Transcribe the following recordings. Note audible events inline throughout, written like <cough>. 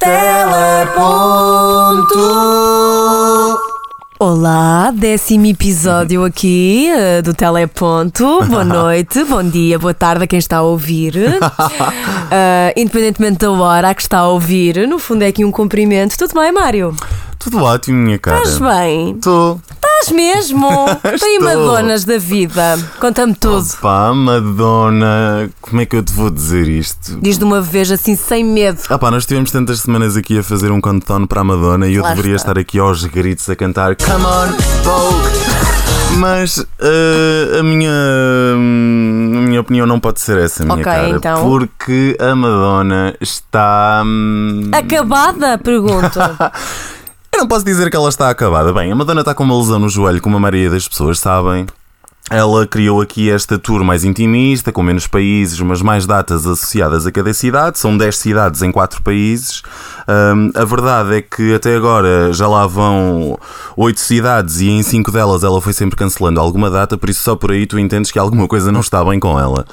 Teleponto. Olá, décimo episódio aqui uh, do Teleponto. Boa <laughs> noite, bom dia, boa tarde a quem está a ouvir. Uh, <laughs> independentemente da hora a que está a ouvir, no fundo é aqui um cumprimento. Tudo bem, Mário? Tudo ótimo, minha cara. Estás bem? Estou. Estás mesmo? Prima <laughs> Estou. donas da vida. Conta-me tudo. Pá, Madonna, como é que eu te vou dizer isto? Diz de uma vez assim, sem medo. Ah pá, nós tivemos tantas semanas aqui a fazer um countdown para a Madonna e eu Lá deveria está. estar aqui aos gritos a cantar Come on, Vogue! Mas eh, a, minha, hum, a minha opinião não pode ser essa, minha Ok, cara. então. Porque a Madonna está. hum, Acabada? Pergunto. <laughs> Não posso dizer que ela está acabada. Bem, a Madonna está com uma lesão no joelho, como a maioria das pessoas sabem. Ela criou aqui esta tour mais intimista, com menos países, mas mais datas associadas a cada cidade. São 10 cidades em 4 países. Hum, a verdade é que até agora já lá vão 8 cidades e em 5 delas ela foi sempre cancelando alguma data, por isso só por aí tu entendes que alguma coisa não está bem com ela.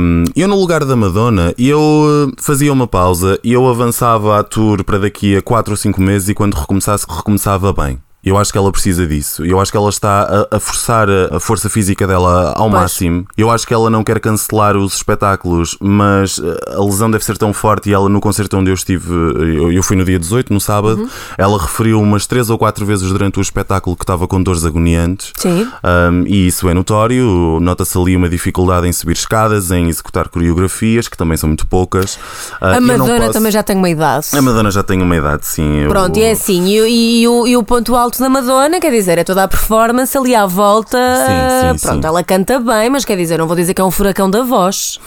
Hum, eu, no lugar da Madonna, eu eh, fazia uma pausa e eu avançava a tour para daqui a 4 ou 5 meses e quando recomeçasse, recomeçava bem. Eu acho que ela precisa disso. Eu acho que ela está a, a forçar a, a força física dela ao Pois. máximo. Eu acho que ela não quer cancelar os espetáculos, mas eh, a lesão deve ser tão forte. E ela, no concerto onde eu estive, eu, eu fui no dia 18, no sábado, Uhum. ela referiu umas 3 ou 4 vezes durante o espetáculo que estava com dores agoniantes. Sim. Um, e isso é notório. Nota-se ali uma dificuldade em subir escadas, em executar coreografias, que também são muito poucas. Uh, A eu Madonna posso- também já tem uma idade. A Madonna já tem uma idade, sim. eu- Pronto, e é assim, e, e- e o, e o ponto alto da Madonna, quer dizer, é toda a performance ali à volta. Sim, sim, Pronto, sim. ela canta bem, mas quer dizer, não vou dizer que é um furacão da voz.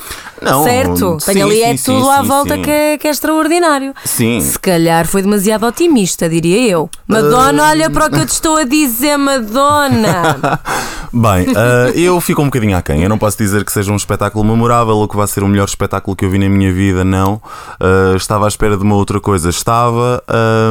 Não, certo? sim, Tem ali é tudo à volta. Que, é, que é extraordinário. Sim. Se calhar foi demasiado otimista, diria eu. Madonna, Ah. olha para o que eu te estou a dizer, Madonna. <laughs> Bem, uh, eu fico um bocadinho aquém. Eu não posso dizer que seja um espetáculo memorável ou que vá ser o melhor espetáculo que eu vi na minha vida, não. Uh, estava à espera de uma outra coisa, estava.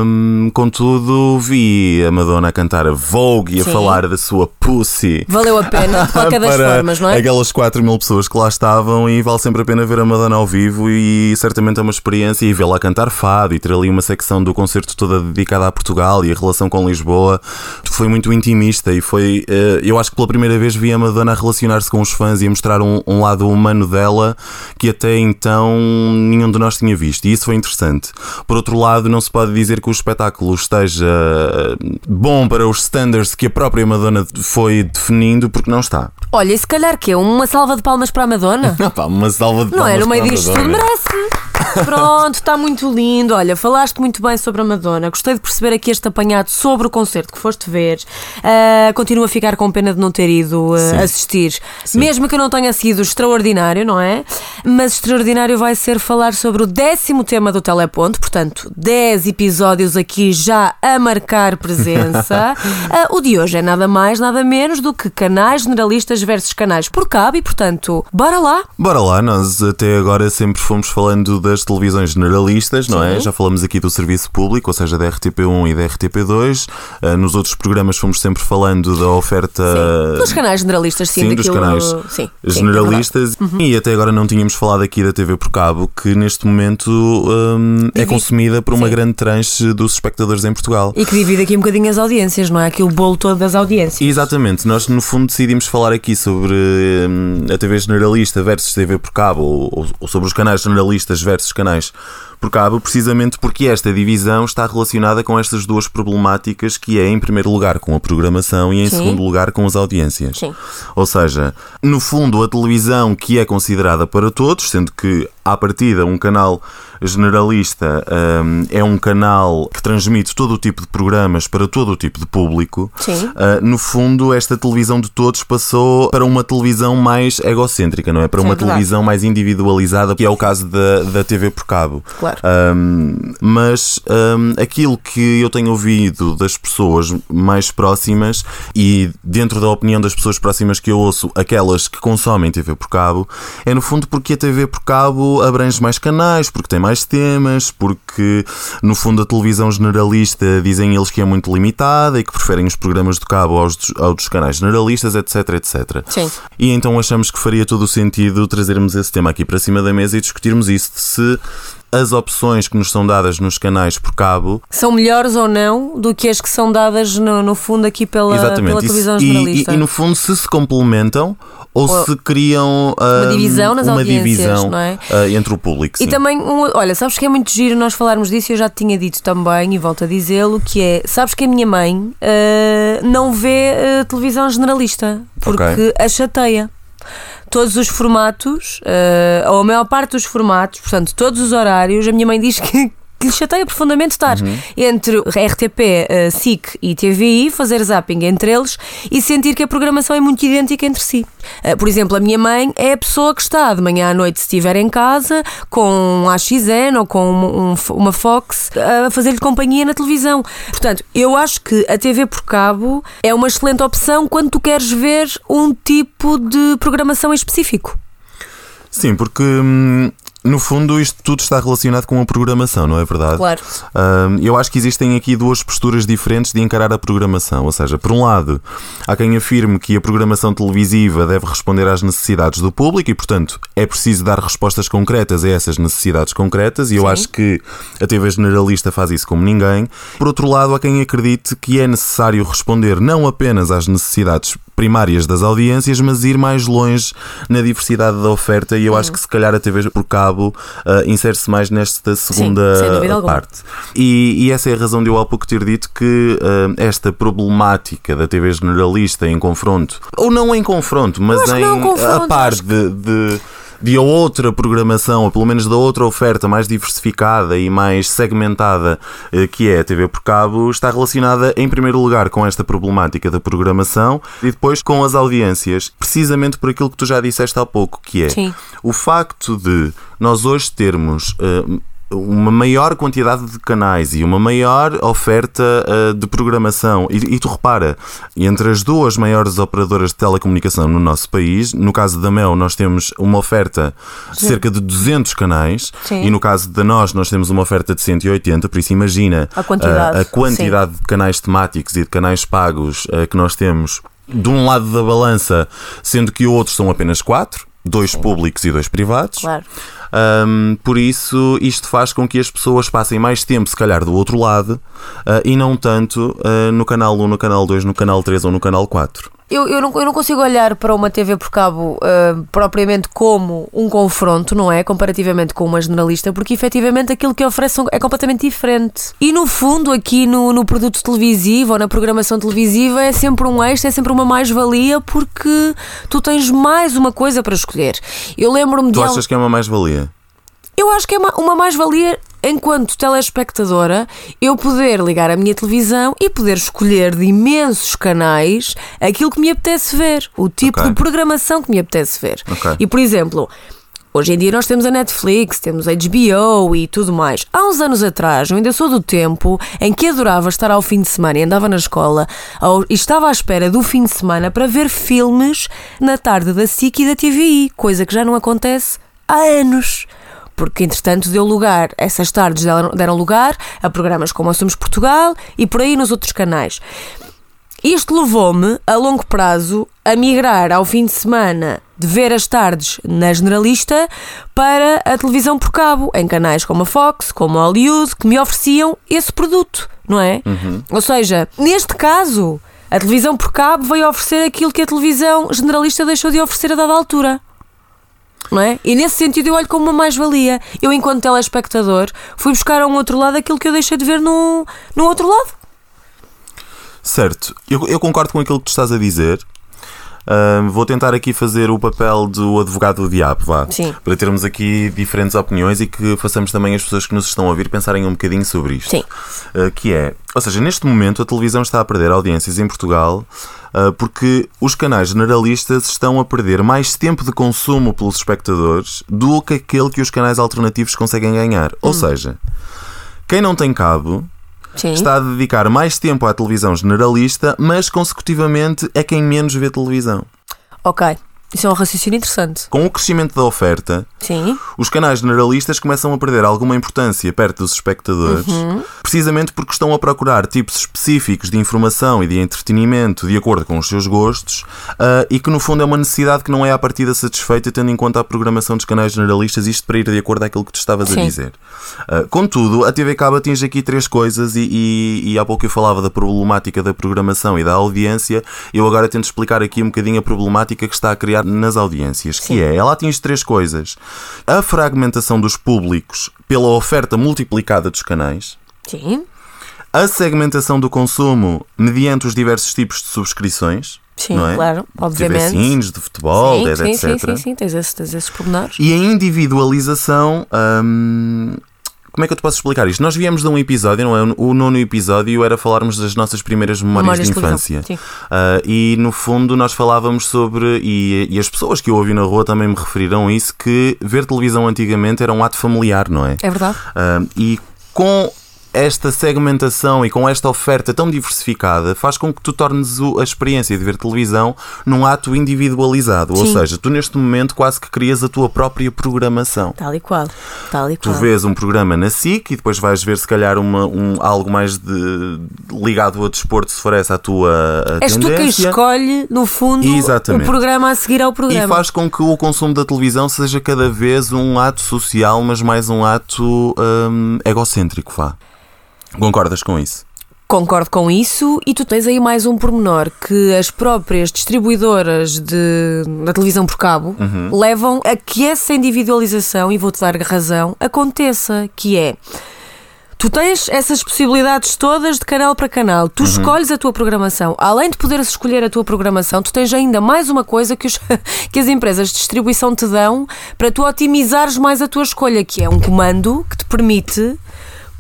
Um, contudo, vi a Madonna a cantar a Vogue e a Sim. falar da sua pussy. Valeu a <laughs> pena, de qualquer das para formas, não é? Aquelas 4 mil pessoas que lá estavam e vale sempre a pena ver a Madonna ao vivo e certamente é uma experiência e vê-la cantar fado e ter ali uma secção do concerto toda dedicada a Portugal e a relação com Lisboa foi muito intimista e foi, eh, eu acho que pela primeira vez vi a Madonna a relacionar-se com os fãs e a mostrar um, um lado humano dela que até então nenhum de nós tinha visto e isso foi interessante. Por outro lado, não se pode dizer que o espetáculo esteja eh, bom para os standards que a própria Madonna foi definindo porque não está. Olha, e se calhar que é uma salva de palmas para a Madonna? Ah <laughs> pá, uma salva de Não é? palmas No meio disto tudo merece. <laughs> Pronto, está muito lindo. Olha, falaste muito bem sobre a Madonna. Gostei de perceber aqui este apanhado sobre o concerto que foste ver. Ah, continuo a ficar com pena de não ter ido ah, Sim. assistir. Mesmo que eu não tenha sido extraordinário, não é? Mas extraordinário vai ser falar sobre o décimo tema do Teleponto. Portanto, 10 episódios aqui já a marcar presença. <laughs> Ah, o de hoje é nada mais, nada menos do que canais generalistas versus canais por cabo. E, portanto, bora lá. Bora lá, nós até agora sempre fomos falando das televisões generalistas, não é? Sim. Já falamos aqui do serviço público, ou seja, da RTP1 e da RTP2. Ah, nos outros programas fomos sempre falando da oferta. Dos canais generalistas, sim, Sim, dos canais Sim, sim, é generalistas e até agora não tínhamos falado aqui da TV por cabo que neste momento hum, é consumida por uma Sim. grande tranche dos espectadores em Portugal. E que divide aqui um bocadinho as audiências, não é? Aqui o bolo todo das audiências. Exatamente, nós no fundo decidimos falar aqui sobre hum, a TV generalista versus TV por cabo ou, ou sobre os canais generalistas versus canais por cabo, precisamente porque esta divisão está relacionada com estas duas problemáticas que é em primeiro lugar com a programação e em Sim. segundo lugar com as audiências. Sim. Ou seja, no fundo a televisão que é considerada para todos, sendo que à partida um canal generalista hum, é um canal que transmite todo o tipo de programas para todo o tipo de público. Uh, no fundo, esta televisão de todos passou para uma televisão mais egocêntrica, não é? Para Sim, uma é televisão mais individualizada, que é o caso da, da TV por cabo. Claro. Um, mas um, aquilo que eu tenho ouvido das pessoas mais próximas e dentro da opinião das pessoas próximas que eu ouço, aquelas que consomem TV por cabo, é no fundo porque a TV por cabo abrange mais canais, porque tem mais temas, porque no fundo a televisão generalista dizem eles que é muito limitada e que preferem os programas de cabo aos, dos- aos dos canais generalistas, etc, etc. Sim. E então achamos que faria todo o sentido trazermos esse tema aqui para cima da mesa e discutirmos isso. Se as opções que nos são dadas nos canais por cabo. São melhores ou não do que as que são dadas no, no fundo aqui pela, pela televisão e, jornalista? E, e, no fundo se se complementam ou, ou se criam uma divisão nas uma audiências, divisão não é? uh, entre o público. E sim. também, um, olha, sabes que é muito giro nós falarmos disso, eu já te tinha dito também, e volto a dizê-lo, que é, sabes que a minha mãe uh, não vê uh, televisão generalista, porque Ok. a chateia. Todos os formatos, uh, ou a maior parte dos formatos, portanto, todos os horários, a minha mãe diz que, que lhe chateia profundamente estar entre RTP, uh, SIC e TVI, fazer zapping entre eles e sentir que a programação é muito idêntica entre si. Uh, por exemplo, a minha mãe é a pessoa que está de manhã à noite, se estiver em casa, com um AXN ou com um- um- uma Fox, a fazer-lhe companhia na televisão. Portanto, eu acho que a TV por cabo é uma excelente opção quando tu queres ver um tipo de programação em específico. Sim, porque hum, no fundo isto tudo está relacionado com a programação, não é verdade? Claro. Hum, eu acho que existem aqui duas posturas diferentes de encarar a programação. Ou seja, por um lado, há quem afirme que a programação televisiva deve responder às necessidades do público e, portanto, é preciso dar respostas concretas a essas necessidades concretas, e eu Sim. acho que a TV generalista faz isso como ninguém. Por outro lado, há quem acredite que é necessário responder não apenas às necessidades primárias das audiências, mas ir mais longe na diversidade da oferta, e eu acho que se calhar a TV por cabo ah, insere-se mais nesta segunda alguma. parte. E, e essa é a razão de eu há pouco ter dito que ah, esta problemática da TV generalista em confronto, ou não em confronto, mas em é um confronto, a par de, de, de outra programação, ou pelo menos da outra oferta mais diversificada e mais segmentada eh, que é a TV por cabo, está relacionada em primeiro lugar com esta problemática da programação e depois com as audiências, precisamente por aquilo que tu já disseste há pouco, que é Sim. o facto de nós hoje termos eh, uma maior quantidade de canais e uma maior oferta eh, de programação. E, e tu repara, entre as duas maiores operadoras de telecomunicação no nosso país, no caso da Mel, nós temos uma oferta de cerca de 200 canais Sim. e no caso da nós, nós temos uma oferta de 180, por isso imagina A quantidade, eh, a quantidade de canais temáticos e de canais pagos eh, que nós temos de um lado da balança, sendo que outros são apenas quatro, dois públicos e dois privados. Claro. Um, por isso, isto faz com que as pessoas passem mais tempo, se calhar, do outro lado uh, e não tanto uh, no canal 1, no canal 2, no canal 3 ou no canal 4. Eu, eu, não, eu não consigo olhar para uma TV por cabo ah, propriamente como um confronto, não é? Comparativamente com uma generalista, porque efetivamente aquilo que oferecem é completamente diferente. E no fundo, aqui no, no produto televisivo ou na programação televisiva, é sempre um extra, é sempre uma mais-valia, porque tu tens mais uma coisa para escolher. Eu lembro-me de. Tu al- achas que é uma mais-valia? Eu acho que é uma, uma mais-valia enquanto telespectadora eu poder ligar a minha televisão e poder escolher de imensos canais aquilo que me apetece ver, o tipo Ok. de programação que me apetece ver. Ok. E por exemplo. Hoje em dia nós temos a Netflix, temos a HBO e tudo mais. Há uns anos atrás, eu ainda sou do tempo em que adorava estar ao fim de semana e andava na escola ao- e estava à espera do fim de semana para ver filmes na tarde da SIC e da TVI, coisa que já não acontece há anos. Porque, entretanto, deu lugar, essas tardes deram, deram lugar a programas como Assumos Portugal e por aí nos outros canais. Isto levou-me, a longo prazo, a migrar ao fim de semana de ver as tardes na generalista para a televisão por cabo, em canais como a Fox, como a Hollywood, que me ofereciam esse produto, não é? Ou seja, neste caso, a televisão por cabo veio oferecer aquilo que a televisão generalista deixou de oferecer a dada altura. Não é? E nesse sentido eu olho como uma mais-valia. Eu, enquanto telespectador, fui buscar a um outro lado aquilo que eu deixei de ver no, no outro lado. Certo, eu, eu concordo com aquilo que tu estás a dizer. Ahm, vou tentar aqui fazer o papel do advogado do diabo, vá. Sim. Para termos aqui diferentes opiniões e que façamos também as pessoas que nos estão a ouvir pensarem um bocadinho sobre isto. Sim. Uh, que é, ou seja, neste momento a televisão está a perder audiências em Portugal uh, porque os canais generalistas estão a perder mais tempo de consumo pelos espectadores do que aquele que os canais alternativos conseguem ganhar. Ou seja, quem não tem cabo Sim. está a dedicar mais tempo à televisão generalista, mas consecutivamente é quem menos vê televisão. Ok. Isso é um raciocínio interessante. Com o crescimento da oferta, Sim. os canais generalistas começam a perder alguma importância perto dos espectadores, precisamente porque estão a procurar tipos específicos de informação e de entretenimento de acordo com os seus gostos ah, e que, no fundo, é uma necessidade que não é à partida satisfeita, tendo em conta a programação dos canais generalistas, isto para ir de acordo àquilo que tu estavas a Sim. dizer. Ah, contudo, a TV Cabo atinge aqui três coisas e, e, e há pouco eu falava da problemática da programação e da audiência, eu agora tento explicar aqui um bocadinho a problemática que está a criar nas audiências, que Sim. é, ela atinge três coisas. A fragmentação dos públicos pela oferta multiplicada dos canais, Sim. a segmentação do consumo mediante os diversos tipos de subscrições, Sim, é? claro, obviamente. Cines, de futebol, sim, de- sim, etc. sim, sim, sim, tens esses, tens esses pormenores. E a individualização. hum, como é que eu te posso explicar isto? Nós viemos de um episódio, não é? O nono episódio era falarmos das nossas primeiras memórias, Memórias de de infância. sim. Ah, e no fundo nós falávamos sobre, e, e as pessoas que eu ouvi na rua também me referiram a isso, que ver televisão antigamente era um ato familiar, não é? É verdade. Ah, e com esta segmentação e com esta oferta tão diversificada faz com que tu tornes a experiência de ver televisão num ato individualizado. Ou Sim. seja, tu neste momento quase que crias a tua própria programação. Tal e qual. Tal e Tu qual. vês um programa na SIC e depois vais ver se calhar uma, um, algo mais de, ligado ao desporto se for essa a tua a És tu quem tendência. escolhe, no fundo, Exatamente. o programa a seguir ao E programa. faz com que o consumo da televisão seja cada vez um ato social, mas mais um ato hum, egocêntrico, vá. Concordas com isso? Concordo com isso e tu tens aí mais um pormenor que as próprias distribuidoras de, da televisão por cabo Uhum. levam a que essa individualização, e vou-te dar razão, aconteça, que é tu tens essas possibilidades todas de canal para canal, Uhum. tu escolhes a tua programação, além de poderes escolher a tua programação, tu tens ainda mais uma coisa que, os- <laughs> que as empresas de distribuição te dão para tu otimizares mais a tua escolha, que é um comando que te permite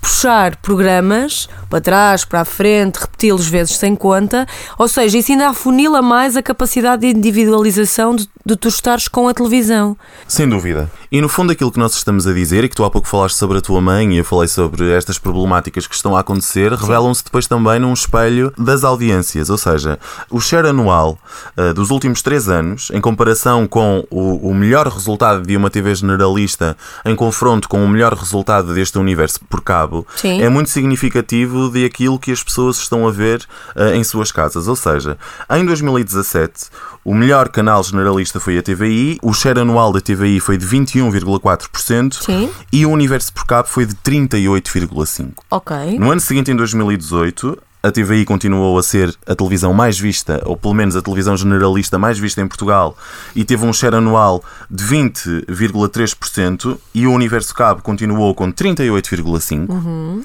puxar programas para trás, para a frente, repeti-los vezes sem conta, ou seja, isso ainda afunila mais a capacidade de individualização de, de tu estares com a televisão. Sem dúvida. E no fundo aquilo que nós estamos a dizer, e que tu há pouco falaste sobre a tua mãe e eu falei sobre estas problemáticas que estão a acontecer, revelam-se depois também num espelho das audiências. Ou seja, o share anual ah, dos últimos três anos, em comparação com o, o melhor resultado de uma TV generalista em confronto com o melhor resultado deste universo por cabo, Sim. é muito significativo de aquilo que as pessoas estão a ver ah, em suas casas. Ou seja, em 2017, o melhor canal generalista foi a TVI, o share anual da TVI foi de 21,4% Sim. e o universo por cabo foi de 38,5%. Ok. No ano seguinte, em 2018, a TVI continuou a ser a televisão mais vista, ou pelo menos a televisão generalista mais vista em Portugal, e teve um share anual de 20,3%, e o Universo Cabo continuou com 38,5%.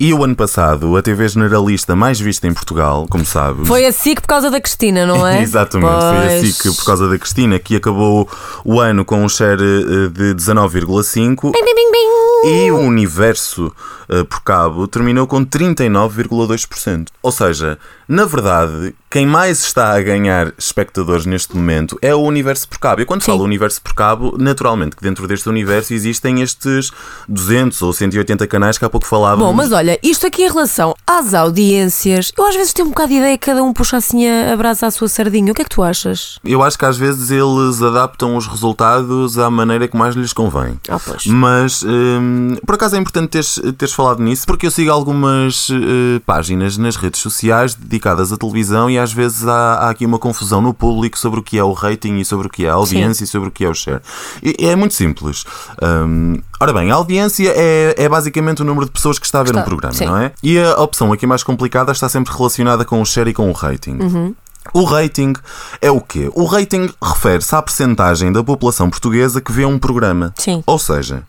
E o ano passado, a TV generalista mais vista em Portugal, como sabes. Foi assim que por causa da Cristina, não é? <laughs> Exatamente, foi assim Pois. que, por causa da Cristina, que acabou o ano com um share eh, de 19,5%. Bing, bing, bing, bing. E o universo eh, por cabo terminou com 39,2%. Ou seja, na verdade, quem mais está a ganhar espectadores neste momento é o universo por cabo. E quando Sim. falo universo por cabo, naturalmente que dentro deste universo existem estes 200 ou 180 canais que há pouco falávamos. Bom, mas olha, isto aqui em relação às audiências, eu às vezes tenho um bocado de ideia que cada um puxa assim a a brasa à sua sardinha. O que é que tu achas? Eu acho que às vezes eles adaptam os resultados à maneira que mais lhes convém. Ah, pois. Mas hum, por acaso é importante teres, teres falado nisso porque eu sigo algumas eh, páginas nas redes sociais dedicadas à televisão e às vezes há, há aqui uma confusão no público sobre o que é o rating e sobre o que é a audiência e sobre o que é o share. E, é muito simples. Hum, ora bem, a audiência é, é basicamente o número de pessoas que está a ver Está, um programa, sim. não é? E a opção aqui mais complicada está sempre relacionada com o share e com o rating. Uhum. O rating é o quê? O rating refere-se à percentagem da população portuguesa que vê um programa. Sim. Ou seja,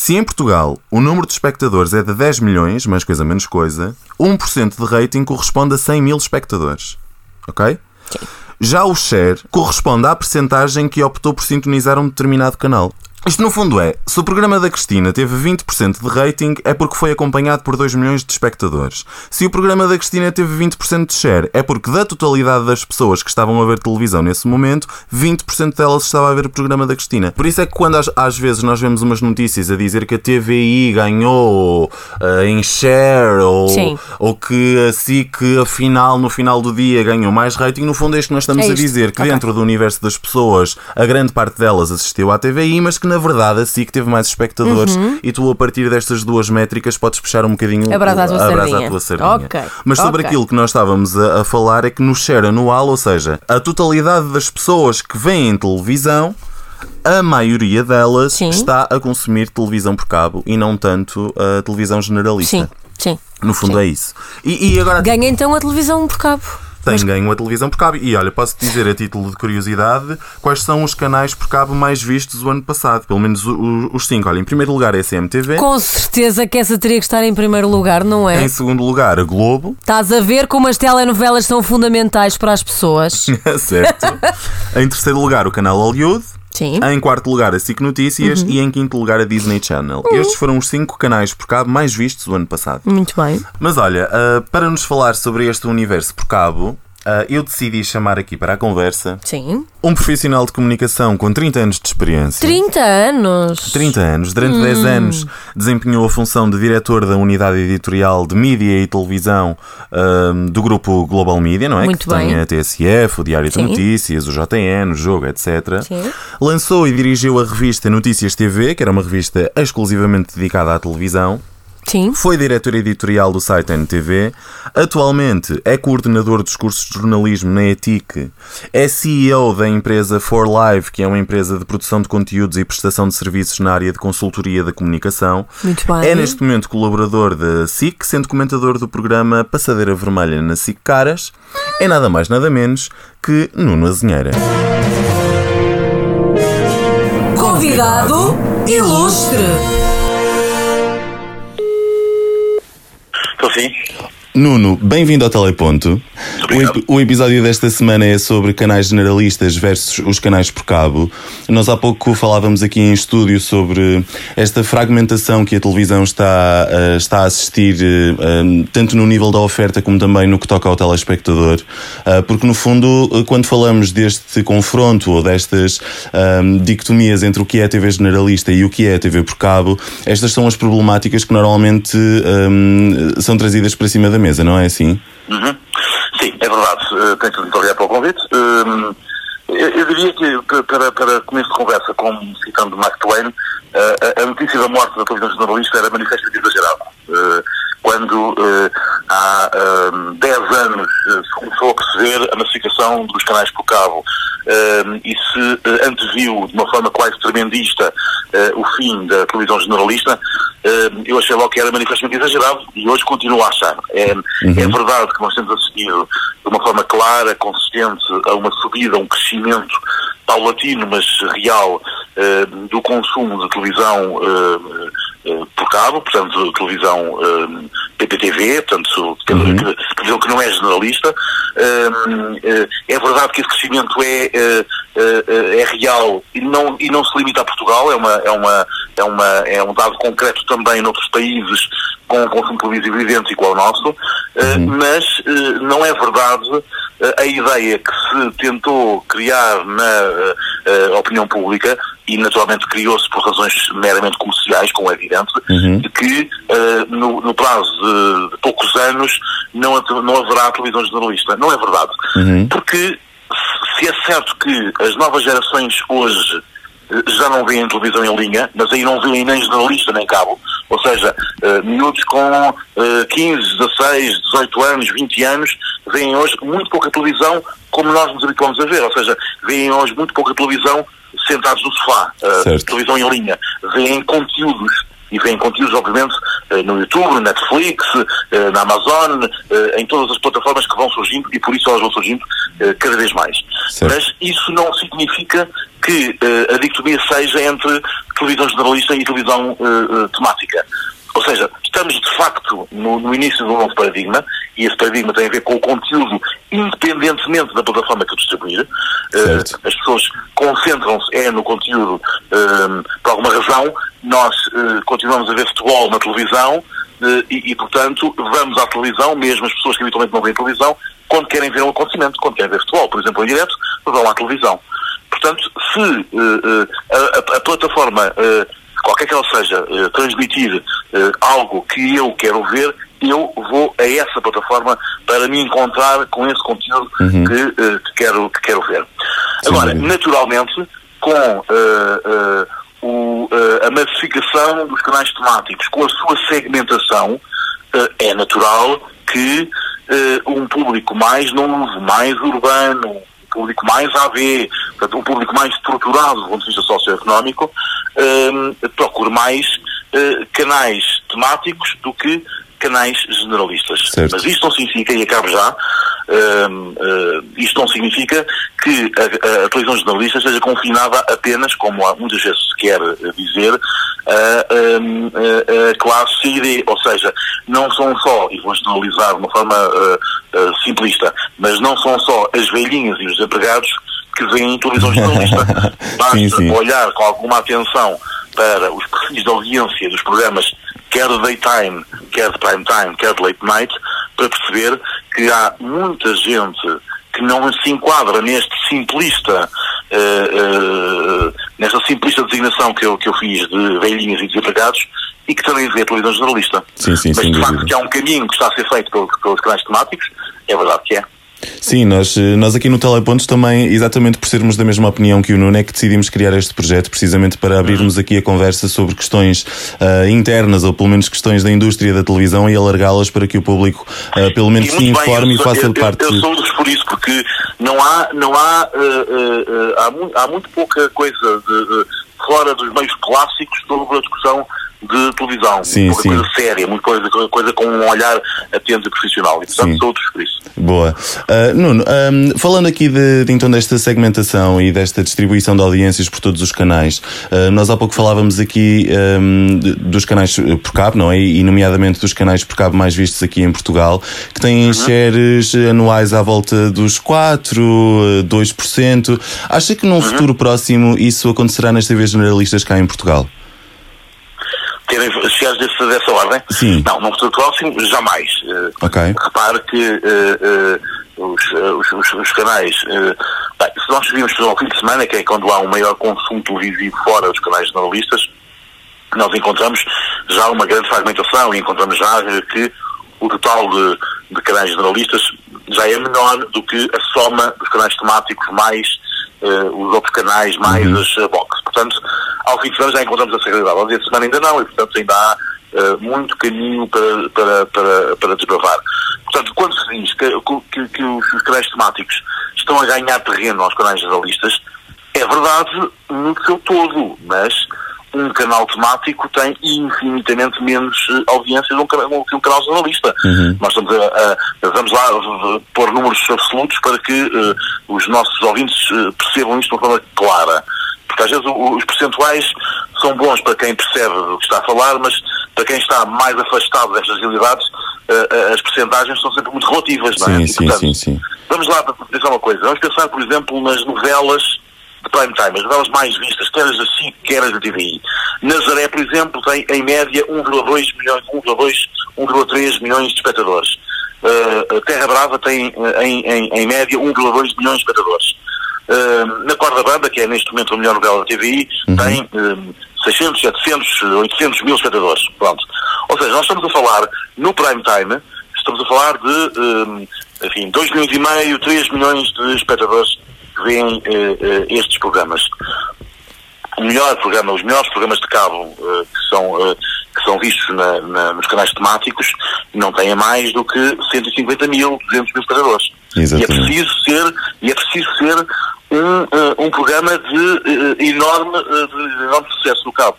se em Portugal o número de espectadores é de 10 milhões, mais coisa menos coisa, 1% de rating corresponde a 100 mil espectadores. Ok? Já o share corresponde à percentagem que optou por sintonizar um determinado canal. Isto no fundo é, se o programa da Cristina teve 20% de rating, é porque foi acompanhado por 2 milhões de espectadores. Se o programa da Cristina teve 20% de share, é porque da totalidade das pessoas que estavam a ver televisão nesse momento, 20% delas estava a ver o programa da Cristina. Por isso é que quando às, às vezes nós vemos umas notícias a dizer que a TVI ganhou uh, em share ou, Sim. ou que a SIC afinal no final do dia ganhou mais rating, no fundo é isto que nós estamos É a dizer, que Ok. dentro do universo das pessoas, a grande parte delas assistiu à TVI, mas que na verdade a SIC teve mais espectadores e tu a partir destas duas métricas podes puxar um bocadinho Uhum. A brasa à tua a brasa sardinha. à tua sardinha. Ok, Mas sobre ok. aquilo que nós estávamos a, a falar é que no share anual, ou seja, a totalidade das pessoas que veem televisão a maioria delas Sim. está a consumir televisão por cabo e não tanto a televisão generalista. Sim, sim. No fundo Sim. é isso. E, e agora Ganha então a televisão por cabo. Tem ganho a televisão por cabo. E olha, posso dizer a título de curiosidade quais são os canais por cabo mais vistos o ano passado. Pelo menos os cinco. Olha, em primeiro lugar a CMTV. Com certeza que essa teria que estar em primeiro lugar, não é? Em segundo lugar, a Globo. Estás a ver como as telenovelas são fundamentais para as pessoas. <laughs> certo. <laughs> em terceiro lugar, o canal Hollywood. Sim. Em quarto lugar, a SIC Notícias. E em quinto lugar, a Disney Channel. Estes foram os cinco canais por cabo mais vistos o ano passado. Muito bem. Mas olha, ah, para nos falar sobre este universo por cabo, eu decidi chamar aqui para a conversa Sim. um profissional de comunicação com 30 anos de experiência. 30 anos. 30 anos. Durante Hum. 10 anos desempenhou a função de diretor da unidade editorial de mídia e televisão ahm, do grupo Global Media, não é? Muito que tem bem. a TSF, o Diário Sim. de Notícias, o JN, o Jogo, etc. Sim. Lançou e dirigiu a revista Notícias TV, que era uma revista exclusivamente dedicada à televisão. Sim. Foi diretor editorial do site NTV. Atualmente é coordenador dos cursos de jornalismo na ETIC. É CEO da empresa For Live, que é uma empresa de produção de conteúdos e prestação de serviços na área de consultoria da comunicação. Muito bem. É neste momento colaborador da SIC, sendo comentador do programa Passadeira Vermelha na SIC Caras. É nada mais nada menos que Nuno Azinheira. Convidado ilustre. Sim. Nuno, bem-vindo ao Teleponto. O, o episódio desta semana é sobre canais generalistas versus os canais por cabo. Nós há pouco falávamos aqui em estúdio sobre esta fragmentação que a televisão está, eh, está a assistir, eh, tanto no nível da oferta como também no que toca ao telespectador. Ah, porque, no fundo, quando falamos deste confronto ou destas dicotomias entre o que é a TV generalista e o que é a TV por cabo, estas são as problemáticas que normalmente são trazidas para cima da mesa, não é assim? Uhum. Sim, é verdade. Uh, tenho que muito obrigado pelo convite. Um, eu, eu diria que, pa- para, para começo de conversa, como citando Mark Twain, uh, a, a notícia da morte da televisão jornalista era manifestamente exagerada. Uh, quando uh, há um, 10 anos uh, se começou a perceber a massificação dos canais por cabo um, e se uh, anteviu de uma forma quase tremendista o fim da televisão generalista, um, eu achei logo que era manifestamente exagerado e hoje continuo a achar. É, é verdade que nós temos assistido de uma forma clara, consistente, a uma subida, a um crescimento paulatino, mas real, eh, do consumo de televisão eh, eh, por cabo, portanto, televisão eh, PPTV, portanto, quer dizer que, não é generalista. Eh, eh, é verdade que esse crescimento é, eh, eh, é real e não, e não se limita a Portugal, é, uma, é, uma, é, uma, é um dado concreto também noutros países com um consumo televisivo idêntico ao nosso, eh, mas eh, não é verdade eh, a ideia que se tentou criar na eh, eh, opinião pública e naturalmente criou-se por razões meramente comerciais, como é evidente, de que eh, no, no prazo de, de poucos anos não, não haverá televisão jornalista. Não é verdade. Porque se é certo que as novas gerações hoje já não veem televisão em linha, mas aí não veem nem jornalista nem cabo. Ou seja, eh, miúdos com eh, 15, 16, 18 anos, 20 anos, veem hoje muito pouca televisão como nós nos habituamos a ver. Ou seja, veem hoje muito pouca televisão sentados no sofá, Certo. televisão em linha. Veem conteúdos. E veem conteúdos, obviamente, no YouTube, no Netflix, eh, na Amazon, eh, em todas as plataformas que vão surgindo e por isso elas vão surgindo eh, cada vez mais. Certo. Mas isso não significa que eh, a dicotomia seja entre televisão generalista e televisão eh, eh, temática. Ou seja, estamos de facto no, no início de um novo paradigma e esse paradigma tem a ver com o conteúdo independentemente da plataforma que o distribuir. Certo. as pessoas concentram-se é no conteúdo por alguma razão. Nós continuamos a ver futebol na televisão e, e, portanto, vamos à televisão, mesmo as pessoas que habitualmente não veem televisão, quando querem ver um acontecimento, quando querem ver futebol, por exemplo, em direto, vão à televisão. Portanto, se uh, uh, a, a, plataforma, uh, qualquer que ela seja, transmitir algo que eu quero ver, eu vou a essa plataforma para me encontrar com esse conteúdo uhum. que, que, quero, que quero ver. Sim, Agora, naturalmente, com o, a massificação dos canais temáticos, com a sua segmentação, é natural que um público mais novo, mais urbano, público mais AV, portanto, um público mais estruturado do ponto de vista socioeconómico, um, procure mais uh, canais temáticos do que canais generalistas. Certo. Mas isto não significa, e acabo já, uh, uh, isto não significa que a, a, televisão generalista seja confinada apenas, como há muitas vezes se quer dizer, a, a, classe C e D, ou seja, não são só, e vou generalizar de uma forma uh, uh, simplista, mas não são só as velhinhas e os desempregados que veem televisão generalista. <laughs> Basta sim, sim. olhar com alguma atenção para os perfis de audiência dos programas quer de daytime, quer de prime time, quer de late night, para perceber que há muita gente que não se enquadra neste simplista, uh, uh, nesta simplista designação que eu, que eu fiz de velhinhas e desempregados e que também vê a televisão jornalista. Sim, sim, Mas de facto que há um caminho que está a ser feito pelos, pelos canais temáticos, é verdade que é. Sim, nós, eh, nós aqui no Telepontos também, exatamente por sermos da mesma opinião que o Nuno, é que decidimos criar este projeto, precisamente para abrirmos aqui a conversa sobre questões uh, internas, ou pelo menos questões da indústria da televisão, e alargá-las para que o público, uh, pelo menos, se informe bem, e faça eu, parte. Eu, eu sou por isso, porque não há, não há, uh, há, muito, há muito pouca coisa de, fora dos meios clássicos sobre a discussão de televisão. Sim, muita sim. coisa séria, muita coisa, coisa com um olhar atento e profissional. E, portanto, sou outros por isso. Boa. Uh, Nuno, um, falando aqui de, de, então desta segmentação e desta distribuição de audiências por todos os canais, uh, nós há pouco falávamos aqui um, dos canais por cabo, não é? E nomeadamente dos canais por cabo mais vistos aqui em Portugal, que têm uhum. shares anuais à volta dos 4, 2%. Acha que num uhum. futuro próximo isso acontecerá nas TVs generalistas cá em Portugal? Terem chegados dessa, dessa ordem? Sim. Não, no futuro próximo, jamais. Uh, ok. Repare que uh, uh, os, os, os, canais. Bem, se nós vimos ao fim de semana, que é quando há um maior consumo televisivo fora dos canais jornalistas, nós encontramos já uma grande fragmentação e encontramos já que o total de, de canais jornalistas já é menor do que a soma dos canais temáticos mais uh, os outros canais, mais uhum. as uh, boxes. Portanto, ao fim de semana já encontramos a realidade. Ao dia de semana ainda não, e portanto ainda há uh, muito caminho para, para, para, para desbravar. Portanto, quando se diz que, que, que os, os canais temáticos estão a ganhar terreno aos canais jornalistas, é verdade no seu todo, mas um canal temático tem infinitamente menos uh, audiência do que um canal jornalista. Uhum. Nós estamos a, a, vamos lá pôr números absolutos para que uh, os nossos ouvintes uh, percebam isto de uma forma clara. Porque às vezes os percentuais são bons para quem percebe o que está a falar, mas para quem está mais afastado destas realidades, as percentagens são sempre muito relativas, não é? Sim, e, portanto, sim, sim, sim. Vamos lá pensar uma coisa. Vamos pensar, por exemplo, nas novelas de prime time, as novelas mais vistas, quer as da SIC, quer as da TVI. Nazaré, por exemplo, tem em média 1,2 milhões, 1,2, 1,3 milhões de espectadores. Uh, Terra Brava tem uh, em, em, em, média 1,2 milhões de espectadores. Uh, na Corda Banda, que é neste momento a melhor novela da TVI, uhum. tem 600, 700, 800 mil espectadores. Pronto. Ou seja, nós estamos a falar no prime time, estamos a falar de, enfim, 2 milhões e meio, 3 milhões de espectadores veem uh, uh, estes programas. O melhor programa, os melhores programas de cabo uh, que, são, que são vistos na, na, nos canais temáticos não têm mais do que 150 mil, 200 mil espectadores. E é preciso ser, e é preciso ser um, um programa de, enorme, de enorme sucesso no cabo.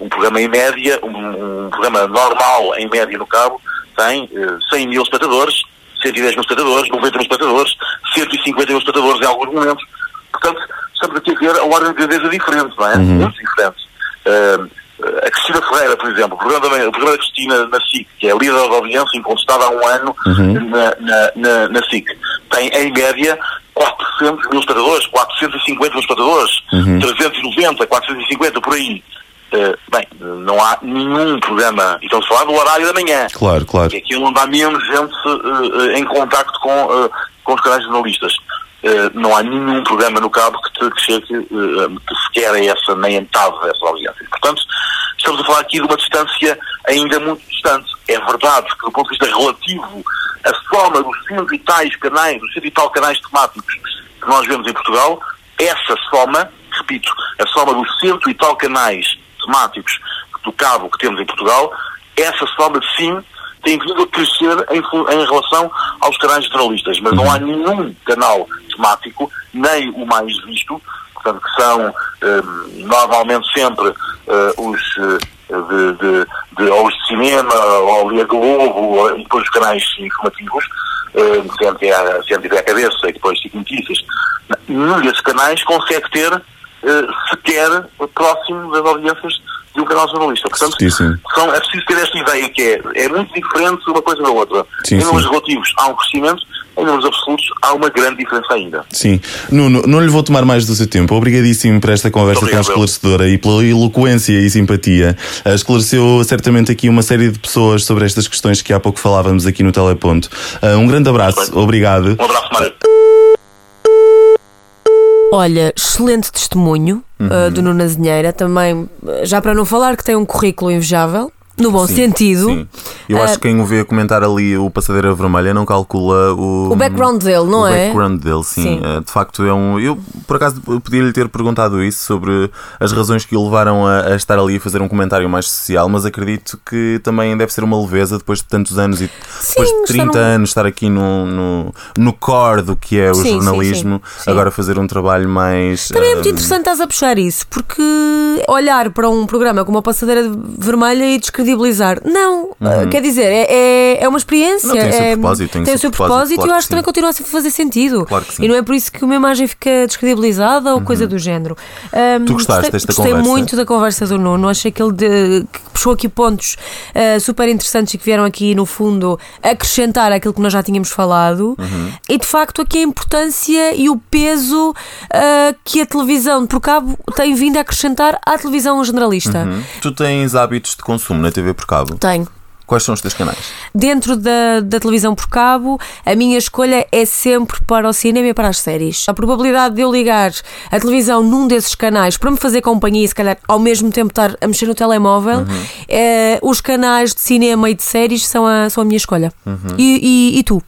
Um programa em média, um, um programa normal em média no cabo, tem 100 mil espectadores, 110 mil espectadores, 90 mil espectadores, 150 mil espectadores em alguns momentos. Portanto, estamos aqui a ver a ordem de grandeza diferente, não é? Uhum. Muito diferente. Uh, a Cristina Ferreira, por exemplo, o programa, da, o programa da Cristina na SIC, que é líder da audiência, incontestada há um ano na, na, na, na SIC, tem em média 400 mil espectadores, 450 mil espectadores, 390, 450, por aí. Eh, bem, não há nenhum programa, e estamos a falar do horário da manhã, Claro, claro. que é aquilo onde há menos gente eh, eh, em contacto com, com os canais jornalistas. Não há nenhum programa no cabo que, te, que chegue que sequer a essa nem a metade dessas audiências. Portanto, estamos a falar aqui de uma distância ainda muito distante. É verdade que, do ponto de vista relativo, a soma dos cento e tais canais, dos cento e tal canais temáticos que nós vemos em Portugal, essa soma, repito, a soma dos cento e tal canais temáticos do cabo que temos em Portugal, essa soma sim tem vindo a crescer em, em relação aos canais jornalistas, mas não há nenhum canal temático, nem o mais visto, portanto, que são eh, normalmente sempre eh, os eh, de, de, de, ou os de cinema, ou ali a Globo, ou, e depois os canais informativos, eh, CNTV, CNTV à cabeça e depois Cic Notícias. Nenhum desses canais consegue ter sequer próximo das audiências de um canal jornalista. Portanto, são, é preciso ter esta ideia que é, é muito diferente uma coisa da outra. Sim, em números relativos há um crescimento, em números absolutos há uma grande diferença ainda. Sim. Nuno, não lhe vou tomar mais do seu tempo. Obrigadíssimo por esta conversa tão esclarecedora e pela eloquência e simpatia. Ah, Esclareceu certamente aqui uma série de pessoas sobre estas questões que há pouco falávamos aqui no Teleponto. Ah, Um grande abraço, obrigado. Um abraço, Mário. Olha, excelente testemunho uh, do Nuno Azinheira. Também, uh, já para não falar que tem um currículo invejável, no bom Sim, sentido. Sim. Eu acho que quem o vê comentar ali o Passadeira Vermelha não calcula o. O background dele, não o é? background dele, sim. Sim. Eh, De facto, é um. Eu, por acaso, podia-lhe ter perguntado isso sobre as razões que o levaram a, a estar ali a fazer um comentário mais social, mas acredito que também deve ser uma leveza depois de tantos anos e depois de estar 30 num- anos estar aqui no, no, no core do que é o jornalismo, agora fazer um trabalho mais. Também é muito eh, interessante estás a puxar isso, porque olhar para um programa como a Passadeira Vermelha e descredibilizar. Não, uh, quer dizer, é, é, é uma experiência. Uhum. Não, tem o seu é- propósito, tem o seu propósito, claro e eu acho que também continua a fazer sentido. Claro que sim. E não é por isso que uma imagem fica descredibilizada ou coisa do género. Um, Tu gostaste gostei, desta gostei conversa? muito da conversa do Nuno. Achei que ele de- que puxou aqui pontos uh, super interessantes e que vieram aqui, no fundo, acrescentar aquilo que nós já tínhamos falado. Uhum. E de facto, aqui a importância e o peso uh, que a televisão por cabo tem vindo a acrescentar à televisão generalista. Uhum. Tu tens hábitos de consumo na TV por cabo? Tenho. Quais são os teus canais? Dentro da, da televisão por cabo, a minha escolha é sempre para o cinema e para as séries. A probabilidade de eu ligar a televisão num desses canais para me fazer companhia e se calhar ao mesmo tempo estar a mexer no telemóvel, eh, os canais de cinema e de séries são a, são a minha escolha. E, e- e tu?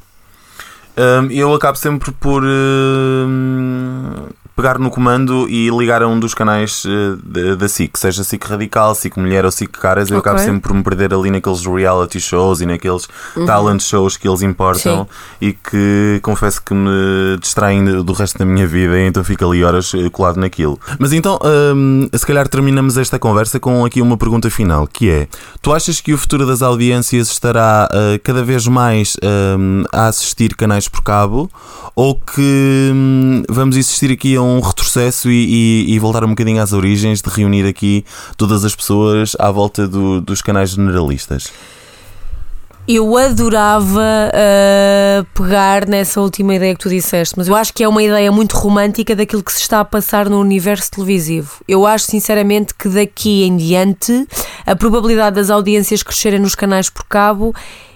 Hum, eu acabo sempre por hum, pegar no comando e ligar a um dos canais eh, da- SIC, seja SIC Radical, SIC Mulher ou SIC Caras. Eu Ok. acabo sempre por me perder ali naqueles reality shows e naqueles talent shows que eles importam Sim. e que confesso que me distraem do resto da minha vida, então fico ali horas eh, colado naquilo. Mas então, hum, se calhar terminamos esta conversa com aqui uma pergunta final, que é: tu achas que o futuro das audiências estará eh, cada vez mais hum, a assistir canais por cabo ou que hum, vamos assistir aqui a um retrocesso e, e- e voltar um bocadinho às origens de reunir aqui todas as pessoas à volta do- dos canais generalistas? Eu adorava ah, pegar nessa última ideia que tu disseste, mas eu acho que é uma ideia muito romântica daquilo que se está a passar no universo televisivo. Eu acho sinceramente que daqui em diante a probabilidade das audiências crescerem nos canais por cabo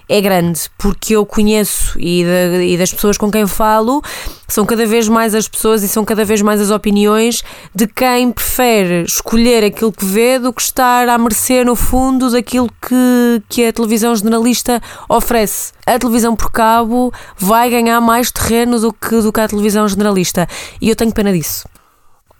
é grande, porque eu conheço e, da- e das pessoas com quem falo são cada vez mais as pessoas e são cada vez mais as opiniões de quem prefere escolher aquilo que vê do que estar à mercê, no fundo, daquilo que, que a televisão generalista oferece. A televisão por cabo vai ganhar mais terreno do que, do que a televisão generalista. E eu tenho pena disso.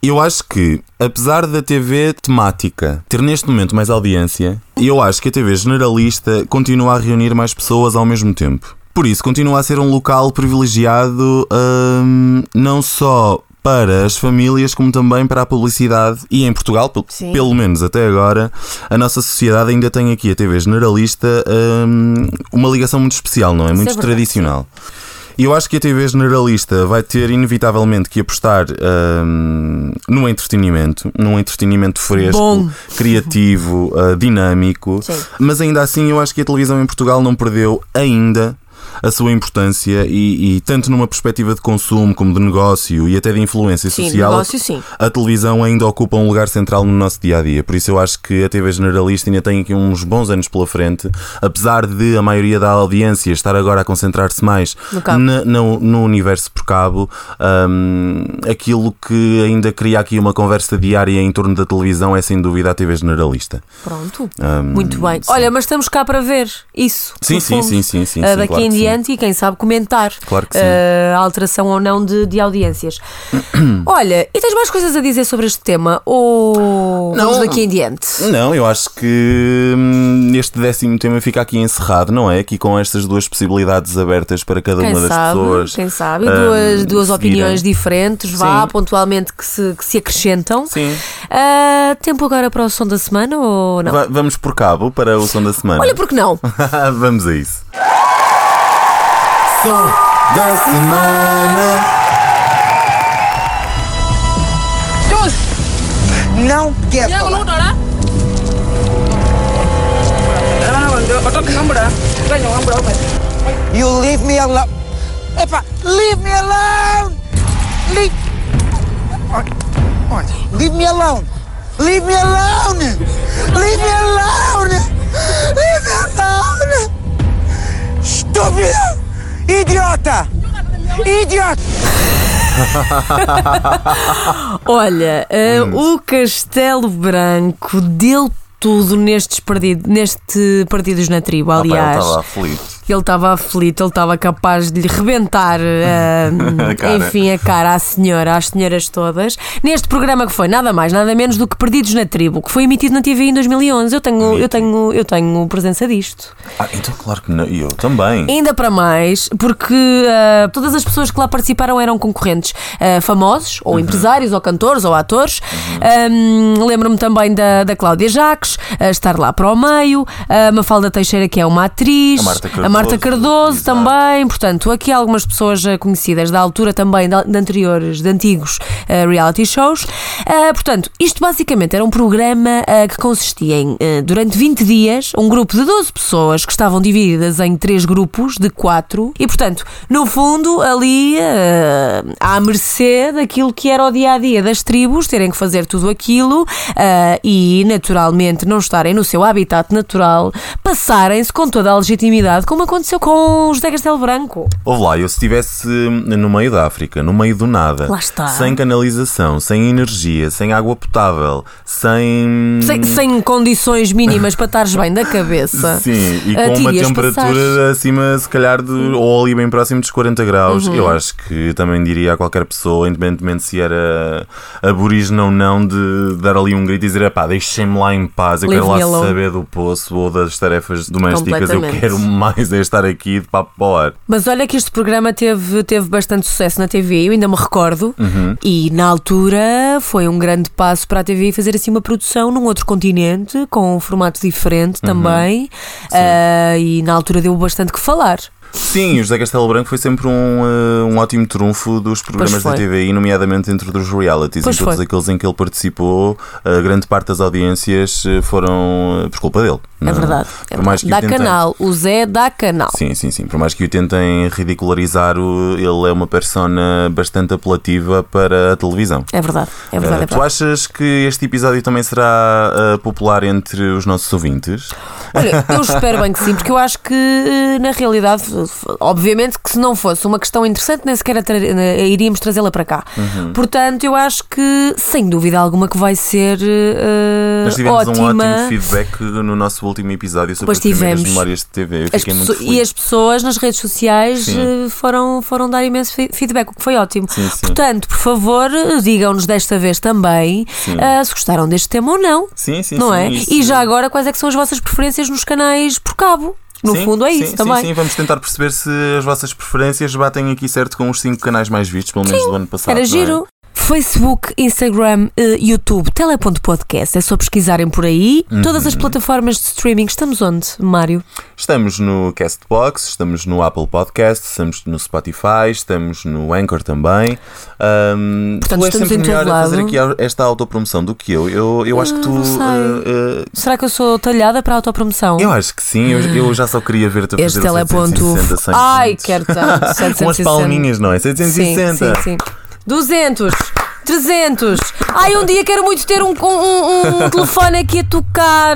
Eu acho que, apesar da TV temática ter neste momento mais audiência, eu acho que a TV generalista continua a reunir mais pessoas ao mesmo tempo. Por isso, continua a ser um local privilegiado hum, não só para as famílias, como também para a publicidade. E em Portugal, Sim. pelo menos até agora, a nossa sociedade ainda tem aqui a TV generalista hum, uma ligação muito especial, não é? Muito verdade, tradicional. E eu acho que a TV generalista vai ter inevitavelmente que apostar hum, no entretenimento, num entretenimento fresco, Bom. criativo, uh, dinâmico. Sim. Mas ainda assim, eu acho que a televisão em Portugal não perdeu ainda a sua importância e, e tanto numa perspectiva de consumo como de negócio e até de influência Sim, social, negócio, sim. a televisão ainda ocupa um lugar central no nosso dia a dia. Por isso eu acho que a TV generalista ainda tem aqui uns bons anos pela frente, apesar de a maioria da audiência estar agora a concentrar-se mais No no, no universo por cabo, hum, aquilo que ainda cria aqui uma conversa diária em torno da televisão é sem dúvida a TV generalista. Pronto. Hum, Muito bem. sim. Olha, mas estamos cá para ver isso. Sim, sim, sim, sim, Ah, sim, daqui claro em que sim. e quem sabe comentar Claro ah, a alteração ou não de, de audiências. <clears throat> Olha, e tens mais coisas a dizer sobre este tema? Ou Não. vamos daqui em diante? Não, eu acho que hum, este décimo tema fica aqui encerrado, não é? Aqui com estas duas possibilidades abertas para cada Quem uma das sabe, pessoas. quem sabe, hum, duas, duas opiniões diferentes, vá, Sim. pontualmente que se, que se acrescentam. Sim. Ah, tempo agora para o som da semana ou não? Va- vamos por cabo para o som da semana. Olha, porque não? <laughs> vamos a isso. Som da semana. Não quero. Ya, kalau udah You leave me alone. Epa, leave me alone. Leave. Leave me alone. Leave me alone. Leave me alone. Leave me alone. Estúpida. Idiota. Idiota. <laughs> Olha, Hum. o Castelo Branco deu tudo nestes perdido, neste Partidos na Tribo, Ah, pá, ele aliás. estava aflito. Ele estava aflito, ele estava capaz de lhe rebentar, <laughs> A cara. enfim, a cara à senhora, às senhoras todas. Neste programa que foi nada mais, nada menos do que Perdidos na Tribo, que foi emitido na TV em 2011. Eu tenho, eu tenho, eu tenho presença disto. Ah, então claro que não. Eu também. Ainda para mais, porque ah, todas as pessoas que lá participaram eram concorrentes ah, famosos, Uhum. ou empresários, ou cantores, ou atores. Ahm, Lembro-me também da, da Cláudia Jacques, a estar lá para o meio, a Mafalda Teixeira, que é uma atriz, A Marta Marta Cardoso exato. também. Portanto, aqui algumas pessoas ah, conhecidas da altura também, de, anteriores, de antigos ah, reality shows. Ah, portanto, isto basicamente era um programa ah, que consistia em, durante 20 dias, um grupo de 12 pessoas que estavam divididas em três grupos de quatro e, portanto, no fundo, ali à mercê daquilo que era o dia a dia das tribos, terem que fazer tudo aquilo e, naturalmente, não estarem no seu habitat natural, passarem-se com toda a legitimidade, como aconteceu com José Castelo Branco. Ouve lá, eu se estivesse no meio da África, no meio do nada, Lá está. sem canalização, sem energia, sem água potável, sem. Sem, sem condições mínimas para estares bem da cabeça. <laughs> Sim, e com te uma temperatura passar. acima, se calhar, de, ou ali bem próximo dos 40 graus, Uhum. eu acho que também diria a qualquer pessoa, independentemente se era aborígene ou não, de dar ali um grito e dizer: pá, deixem-me lá em paz, eu Leave quero lá alone." saber do poço ou das tarefas domésticas, eu quero mais é estar aqui de papo para o ar. Mas olha que este programa teve, teve bastante sucesso na TV, eu ainda me recordo. Uhum. E na altura foi um grande passo para a TV fazer assim uma produção num outro continente, com um formato diferente Uhum. também. Ah, e na altura deu bastante que falar. Sim, o José Castelo Branco foi sempre um, eh, um ótimo trunfo dos programas da. TVI, nomeadamente dentro dos realities Pois e todos foi. aqueles em que ele participou, a grande parte das audiências eh, foram eh, por culpa dele. É Não- verdade. É Por mais que dá tentem- canal. O Zé dá canal. Sim, sim, sim. Por mais que o tentem ridicularizar, o- ele é uma persona bastante apelativa para a televisão. É verdade. É verdade. É tu verdade. achas que este episódio também será popular entre os nossos ouvintes? Olha, eu espero bem que sim, porque eu acho que, na realidade, obviamente que se não fosse uma questão interessante, nem sequer tra- eh, iríamos trazê-la para cá. Uhum. Portanto, eu acho que, sem dúvida alguma, que vai ser eh, Nós tivemos ótima. um ótimo feedback no nosso último episódio sobre Pois as memórias de TV. Eu As fiquei muito feliz. e as pessoas nas redes sociais Sim. eh, foram, foram dar imenso fe- feedback, o que foi ótimo. Sim, sim. Portanto, por favor, digam-nos desta vez também eh, se gostaram deste tema ou não. Sim, sim, não sim, é? isso- E já agora, quais é que são as vossas preferências nos canais por cabo? No Sim, fundo é sim, isso sim, também. Sim, vamos tentar perceber se as vossas preferências batem aqui certo com os 5 canais mais vistos, pelo menos do ano passado. Era é? giro. Facebook, Instagram, eh, YouTube, Teleponto.podcast. É só pesquisarem por aí. Todas as plataformas de streaming. Estamos onde, Mário? Estamos no Castbox, estamos no Apple Podcast, estamos no Spotify, estamos no Anchor também. Ahm, Portanto, tu és estamos sempre em todo melhor a fazer aqui esta autopromoção do que eu. Eu, eu acho que tu. não sei. ah, ah, Será que eu sou talhada para a autopromoção? eu acho que sim, eu, eu já só queria ver-te a Este fazer o teleponto. 760 sem Ai, pontos. quero tanto. <laughs> 760. Umas palminhas, não é? 760. Sim, sim, sim. 200, 300. Ai, um dia quero muito ter um, um- um <laughs> telefone aqui a tocar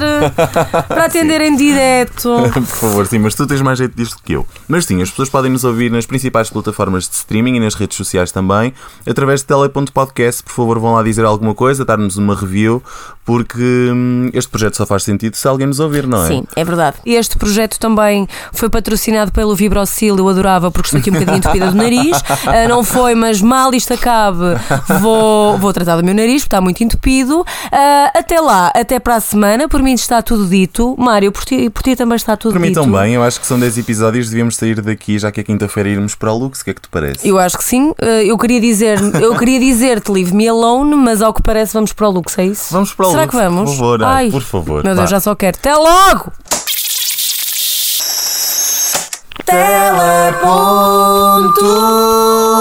para atender em direto. <laughs> Por favor, sim, mas tu tens mais jeito disto que eu. Mas sim, as pessoas podem nos ouvir nas principais plataformas de streaming e nas redes sociais também, através de tele.podcast. Por favor, vão lá dizer alguma coisa, dar-nos uma review, porque hum, este projeto só faz sentido se alguém nos ouvir, não é? Sim, é verdade. Este projeto também foi patrocinado pelo Vibrocil, eu adorava porque estou aqui um bocadinho entupida do nariz. <laughs> Ah, não foi, mas mal isto acabe, vou, vou tratar do meu nariz, porque está muito entupido. Ah, até lá, até para a semana. Por mim está tudo dito. Mário, por ti, por ti também está tudo Para mim dito. também, eu acho que são 10 episódios, devíamos sair daqui, já que é quinta-feira irmos para o Lux, o que é que te parece? Eu acho que sim. Ah, eu queria dizer, eu queria dizer-te leave me alone, mas ao que parece vamos para o Lux, é isso? Vamos para o Será Lux, que vamos? por favor, ai, por favor, Meu. Deus, já só quero. Até logo! Teleponto.